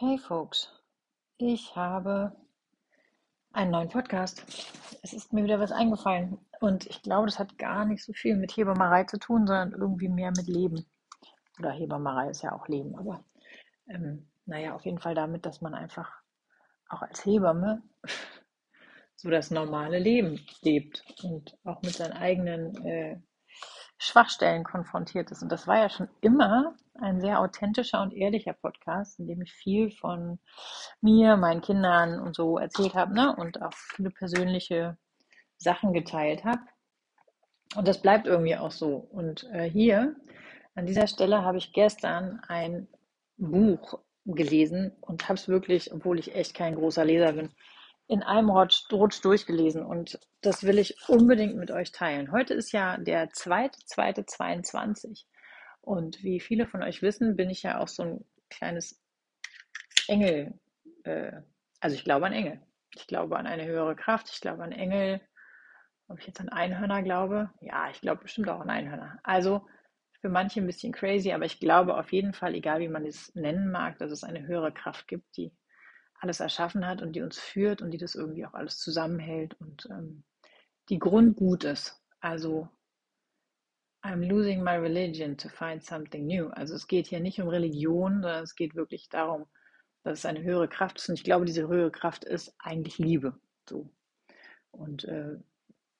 Hey Folks, ich habe einen neuen Podcast. Es ist mir wieder was eingefallen und ich glaube, das hat gar nicht so viel mit Hebammerei zu tun, sondern irgendwie mehr mit Leben. Oder Hebammerei ist ja auch Leben, aber ähm, naja, auf jeden Fall damit, dass man einfach auch als Hebamme so das normale Leben lebt und auch mit seinen eigenen äh, Schwachstellen konfrontiert ist. Und das war ja schon immer ein sehr authentischer und ehrlicher Podcast, in dem ich viel von mir, meinen Kindern und so erzählt habe ne? und auch viele persönliche Sachen geteilt habe. Und das bleibt irgendwie auch so. Und äh, hier an dieser Stelle habe ich gestern ein Buch gelesen und habe es wirklich, obwohl ich echt kein großer Leser bin, in einem Rutsch, durchgelesen und das will ich unbedingt mit euch teilen. Heute ist ja der 2.2.22 und wie viele von euch wissen, bin ich ja auch so ein kleines Engel, äh, also ich glaube an Engel. Ich glaube an eine höhere Kraft, ich glaube an Engel. Ob ich jetzt an Einhörner glaube? Ja, ich glaube bestimmt auch an Einhörner. Also für manche ein bisschen crazy, aber ich glaube auf jeden Fall, egal wie man es nennen mag, dass es eine höhere Kraft gibt, die alles erschaffen hat und die uns führt und die das irgendwie auch alles zusammenhält und ähm, die grundgut ist. Also I'm losing my religion to find something new. Also es geht hier nicht um Religion, sondern es geht wirklich darum, dass es eine höhere Kraft ist. Und ich glaube, diese höhere Kraft ist eigentlich Liebe. So. Und äh,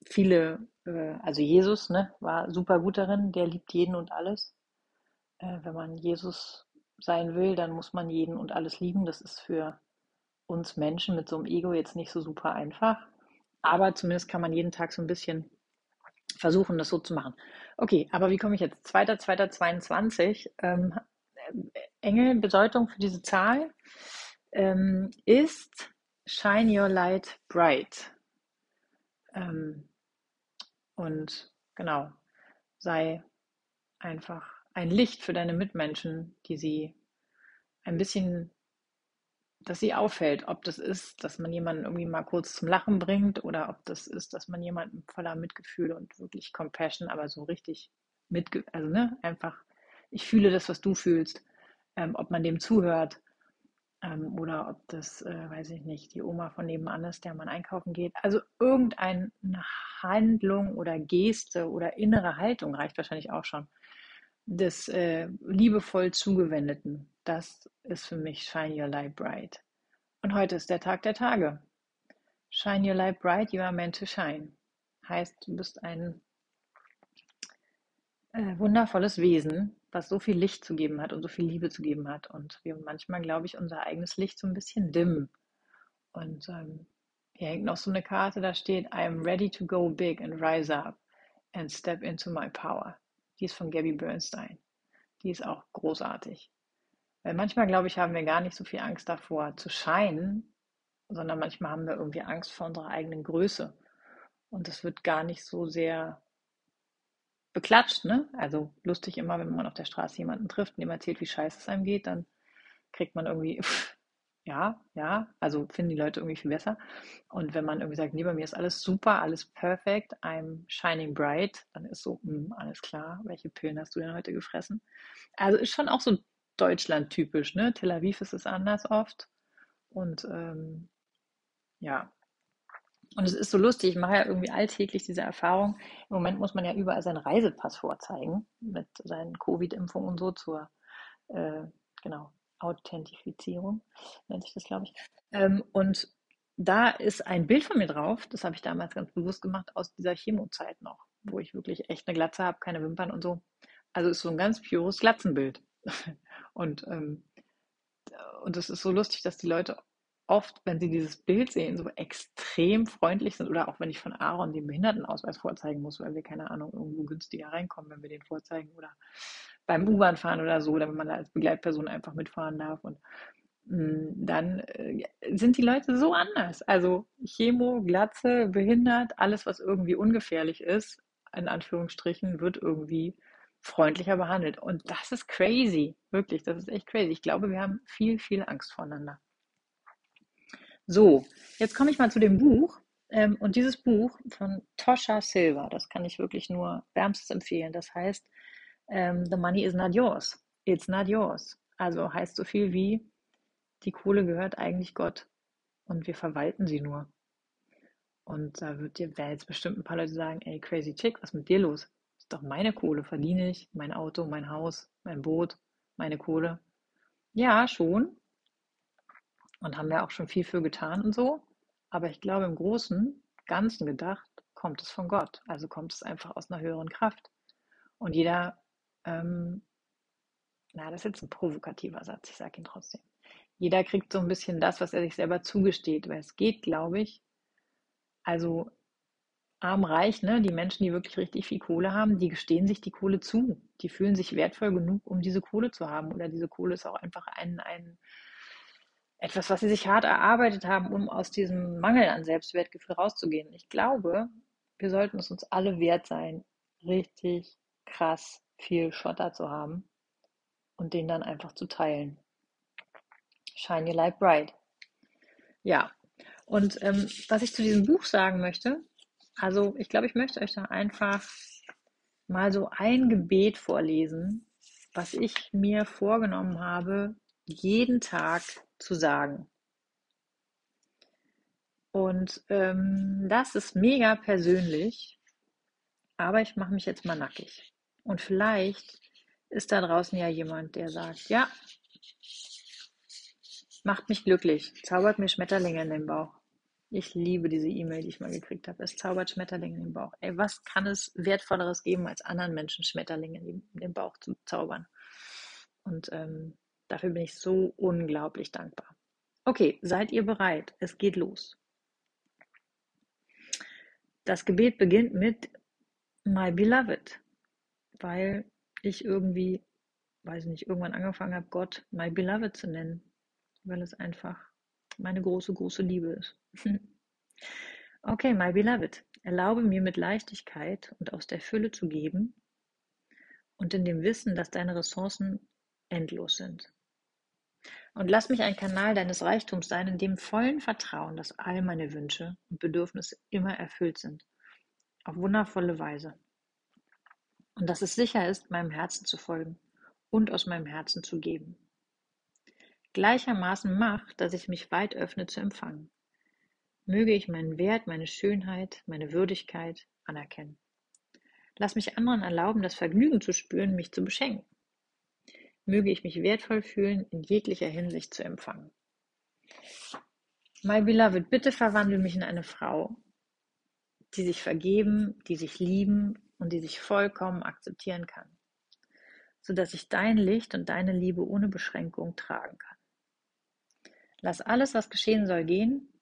viele, äh, also Jesus ne, war super gut darin, der liebt jeden und alles. Äh, wenn man Jesus sein will, dann muss man jeden und alles lieben. Das ist für uns Menschen mit so einem Ego jetzt nicht so super einfach. Aber zumindest kann man jeden Tag so ein bisschen versuchen, das so zu machen. Okay, aber wie komme ich jetzt? 2.2.22. Ähm, Engel, Bedeutung für diese Zahl ähm, ist Shine Your Light Bright. Ähm, und genau, sei einfach ein Licht für deine Mitmenschen, die sie ein bisschen dass sie auffällt, ob das ist, dass man jemanden irgendwie mal kurz zum Lachen bringt oder ob das ist, dass man jemanden voller Mitgefühl und wirklich Compassion, aber so richtig mit, also ne, einfach, ich fühle das, was du fühlst, ähm, ob man dem zuhört ähm, oder ob das, äh, weiß ich nicht, die Oma von nebenan ist, der man einkaufen geht. Also irgendeine Handlung oder Geste oder innere Haltung reicht wahrscheinlich auch schon des äh, liebevoll Zugewendeten. Das ist für mich Shine Your Light Bright. Und heute ist der Tag der Tage. Shine Your Light Bright, you are meant to shine. Heißt, du bist ein äh, wundervolles Wesen, was so viel Licht zu geben hat und so viel Liebe zu geben hat. Und wir manchmal, glaube ich, unser eigenes Licht so ein bisschen dimmen. Und ähm, hier hängt noch so eine Karte, da steht, I am ready to go big and rise up and step into my power. Die ist von Gabby Bernstein. Die ist auch großartig. Weil manchmal, glaube ich, haben wir gar nicht so viel Angst davor zu scheinen, sondern manchmal haben wir irgendwie Angst vor unserer eigenen Größe. Und das wird gar nicht so sehr beklatscht, ne? Also lustig immer, wenn man auf der Straße jemanden trifft und ihm erzählt, wie scheiße es einem geht, dann kriegt man irgendwie, ja, ja, also finden die Leute irgendwie viel besser. Und wenn man irgendwie sagt, nee, bei mir ist alles super, alles perfekt, I'm shining bright, dann ist so, mh, hm, alles klar, welche Pillen hast du denn heute gefressen? Also ist schon auch so Deutschland typisch, ne? Tel Aviv ist es anders oft. Und ähm, ja. Und es ist so lustig, ich mache ja irgendwie alltäglich diese Erfahrung. Im Moment muss man ja überall seinen Reisepass vorzeigen mit seinen Covid-Impfungen und so zur, äh, genau, Authentifizierung, nennt sich das, glaube ich. Ähm, und da ist ein Bild von mir drauf, das habe ich damals ganz bewusst gemacht, aus dieser Chemozeit noch, wo ich wirklich echt eine Glatze habe, keine Wimpern und so. Also ist so ein ganz pures Glatzenbild. Und, ähm, und es ist so lustig, dass die Leute oft, wenn sie dieses Bild sehen, so extrem freundlich sind. Oder auch wenn ich von Aaron den Behindertenausweis vorzeigen muss, weil wir, keine Ahnung, irgendwo günstiger reinkommen, wenn wir den vorzeigen. Oder beim U-Bahn fahren oder so, damit man da als Begleitperson einfach mitfahren darf. Und mm, dann äh, sind die Leute so anders. Also Chemo, Glatze, behindert, alles, was irgendwie ungefährlich ist, in Anführungsstrichen, wird irgendwie freundlicher behandelt. Und das ist crazy. Wirklich, das ist echt crazy. Ich glaube, wir haben viel, viel Angst voneinander. So, jetzt komme ich mal zu dem Buch. Ähm, und dieses Buch von Tosha Silva, das kann ich wirklich nur wärmstens empfehlen. Das heißt, ähm, The Money is not yours. It's not yours. Also heißt so viel wie, die Kohle gehört eigentlich Gott und wir verwalten sie nur. Und da wird dir, jetzt bestimmt ein paar Leute sagen, ey, crazy chick, was ist mit dir los? Doch meine Kohle, verdiene ich, mein Auto, mein Haus, mein Boot, meine Kohle. Ja, schon. Und haben wir auch schon viel für getan und so. Aber ich glaube, im Großen, Ganzen gedacht, kommt es von Gott. Also kommt es einfach aus einer höheren Kraft. Und jeder, ähm, na, das ist jetzt ein provokativer Satz, ich sage ihn trotzdem. Jeder kriegt so ein bisschen das, was er sich selber zugesteht, weil es geht, glaube ich, also arm, reich, ne? Die Menschen, die wirklich richtig viel Kohle haben, die gestehen sich die Kohle zu. Die fühlen sich wertvoll genug, um diese Kohle zu haben. Oder diese Kohle ist auch einfach ein, ein etwas, was sie sich hart erarbeitet haben, um aus diesem Mangel an Selbstwertgefühl rauszugehen. Ich glaube, wir sollten es uns alle wert sein, richtig krass viel Schotter zu haben und den dann einfach zu teilen. Shine your light bright. Ja, und ähm, was ich zu diesem Buch sagen möchte, also ich glaube, ich möchte euch da einfach mal so ein Gebet vorlesen, was ich mir vorgenommen habe, jeden Tag zu sagen. Und ähm, das ist mega persönlich, aber ich mache mich jetzt mal nackig. Und vielleicht ist da draußen ja jemand, der sagt, ja, macht mich glücklich, zaubert mir Schmetterlinge in den Bauch. Ich liebe diese E-Mail, die ich mal gekriegt habe. Es zaubert Schmetterlinge in den Bauch. Ey, was kann es Wertvolleres geben, als anderen Menschen Schmetterlinge in den Bauch zu zaubern? Und ähm, dafür bin ich so unglaublich dankbar. Okay, seid ihr bereit? Es geht los. Das Gebet beginnt mit My Beloved, weil ich irgendwie, weiß nicht, irgendwann angefangen habe, Gott My Beloved zu nennen, weil es einfach meine große, große Liebe ist. Okay, my beloved, erlaube mir mit Leichtigkeit und aus der Fülle zu geben und in dem Wissen, dass deine Ressourcen endlos sind. Und lass mich ein Kanal deines Reichtums sein, in dem vollen Vertrauen, dass all meine Wünsche und Bedürfnisse immer erfüllt sind. Auf wundervolle Weise. Und dass es sicher ist, meinem Herzen zu folgen und aus meinem Herzen zu geben gleichermaßen Macht, dass ich mich weit öffne zu empfangen. Möge ich meinen Wert, meine Schönheit, meine Würdigkeit anerkennen. Lass mich anderen erlauben, das Vergnügen zu spüren, mich zu beschenken. Möge ich mich wertvoll fühlen, in jeglicher Hinsicht zu empfangen. My beloved, bitte verwandle mich in eine Frau, die sich vergeben, die sich lieben und die sich vollkommen akzeptieren kann, sodass ich dein Licht und deine Liebe ohne Beschränkung tragen kann. Lass alles, was geschehen soll, gehen.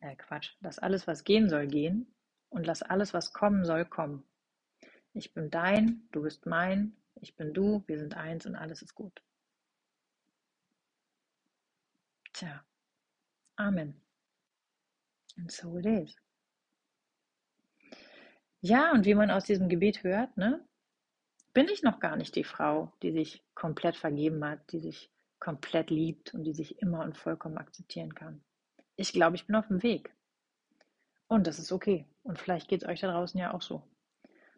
Äh, Quatsch. Lass alles, was gehen soll, gehen. Und lass alles, was kommen soll, kommen. Ich bin dein, du bist mein, ich bin du, wir sind eins und alles ist gut. Tja. Amen. And so it is. Ja, und wie man aus diesem Gebet hört, ne, bin ich noch gar nicht die Frau, die sich komplett vergeben hat, die sich komplett liebt und die sich immer und vollkommen akzeptieren kann. Ich glaube, ich bin auf dem Weg. Und das ist okay. Und vielleicht geht es euch da draußen ja auch so.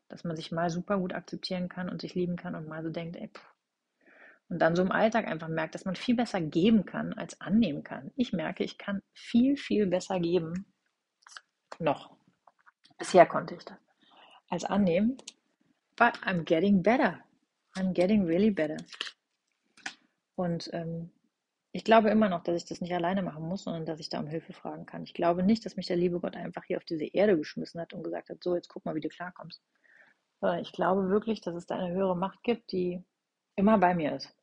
Dass man sich mal super gut akzeptieren kann und sich lieben kann und mal so denkt, ey, pff. Und dann so im Alltag einfach merkt, dass man viel besser geben kann als annehmen kann. Ich merke, ich kann viel, viel besser geben. Noch. Bisher konnte ich das. Als annehmen. But I'm getting better. I'm getting really better. Und ähm, ich glaube immer noch, dass ich das nicht alleine machen muss, sondern dass ich da um Hilfe fragen kann. Ich glaube nicht, dass mich der liebe Gott einfach hier auf diese Erde geschmissen hat und gesagt hat, so, jetzt guck mal, wie du klarkommst. Sondern ich glaube wirklich, dass es da eine höhere Macht gibt, die immer bei mir ist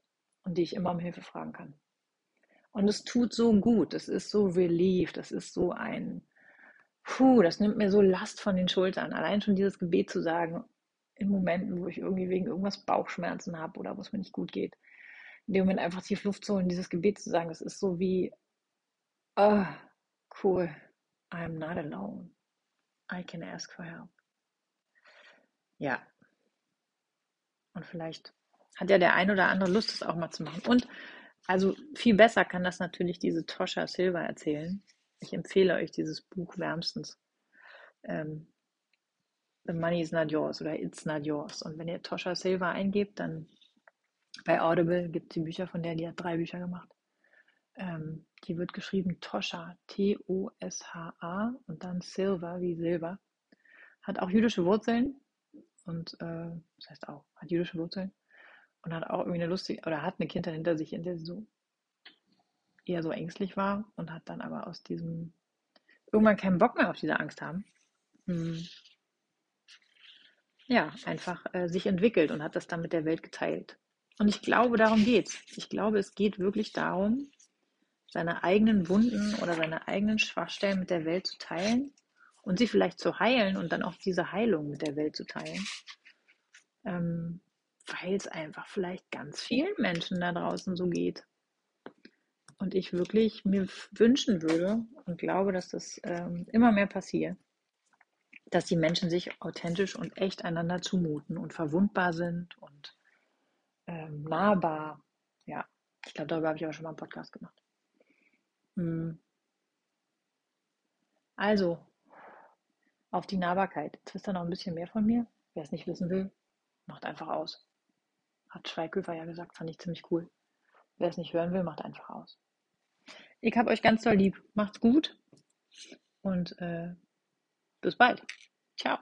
und die ich immer um Hilfe fragen kann. Und es tut so gut, es ist so relief, das ist so ein, puh, das nimmt mir so Last von den Schultern. Allein schon dieses Gebet zu sagen, in Momenten, wo ich irgendwie wegen irgendwas Bauchschmerzen habe oder wo es mir nicht gut geht in dem Moment einfach tief Luft zu holen, dieses Gebet zu sagen, das ist so wie, oh, cool, I'm not alone. I can ask for help. Ja. Und vielleicht hat ja der ein oder andere Lust, das auch mal zu machen. Und also viel besser kann das natürlich diese Tosha Silva erzählen. Ich empfehle euch dieses Buch wärmstens. Ähm, The Money is Not Yours oder It's Not Yours. Und wenn ihr Tosha Silva eingebt, dann bei Audible gibt es die Bücher von der, die hat drei Bücher gemacht. Ähm, Die wird geschrieben Toscha, T-O-S-H-A und dann Silver wie Silber. Hat auch jüdische Wurzeln und äh, das heißt auch, hat jüdische Wurzeln und hat auch irgendwie eine lustige, oder hat eine Kindheit hinter sich, in der sie so eher so ängstlich war und hat dann aber aus diesem irgendwann keinen Bock mehr auf diese Angst haben. Hm. Ja, einfach äh, sich entwickelt und hat das dann mit der Welt geteilt. Und ich glaube, darum geht's. Ich glaube, es geht wirklich darum, seine eigenen Wunden oder seine eigenen Schwachstellen mit der Welt zu teilen und sie vielleicht zu heilen und dann auch diese Heilung mit der Welt zu teilen. Ähm, weil es einfach vielleicht ganz vielen Menschen da draußen so geht. Und ich wirklich mir wünschen würde und glaube, dass das ähm, immer mehr passiert, dass die Menschen sich authentisch und echt einander zumuten und verwundbar sind und ähm, nahbar. Ja, ich glaube, darüber habe ich aber schon mal einen Podcast gemacht. Hm. Also, auf die Nahbarkeit. Jetzt wisst ihr noch ein bisschen mehr von mir. Wer es nicht wissen will, macht einfach aus. Hat Schweighöfer ja gesagt, fand ich ziemlich cool. Wer es nicht hören will, macht einfach aus. Ich habe euch ganz doll lieb. Macht's gut und äh, bis bald. Ciao.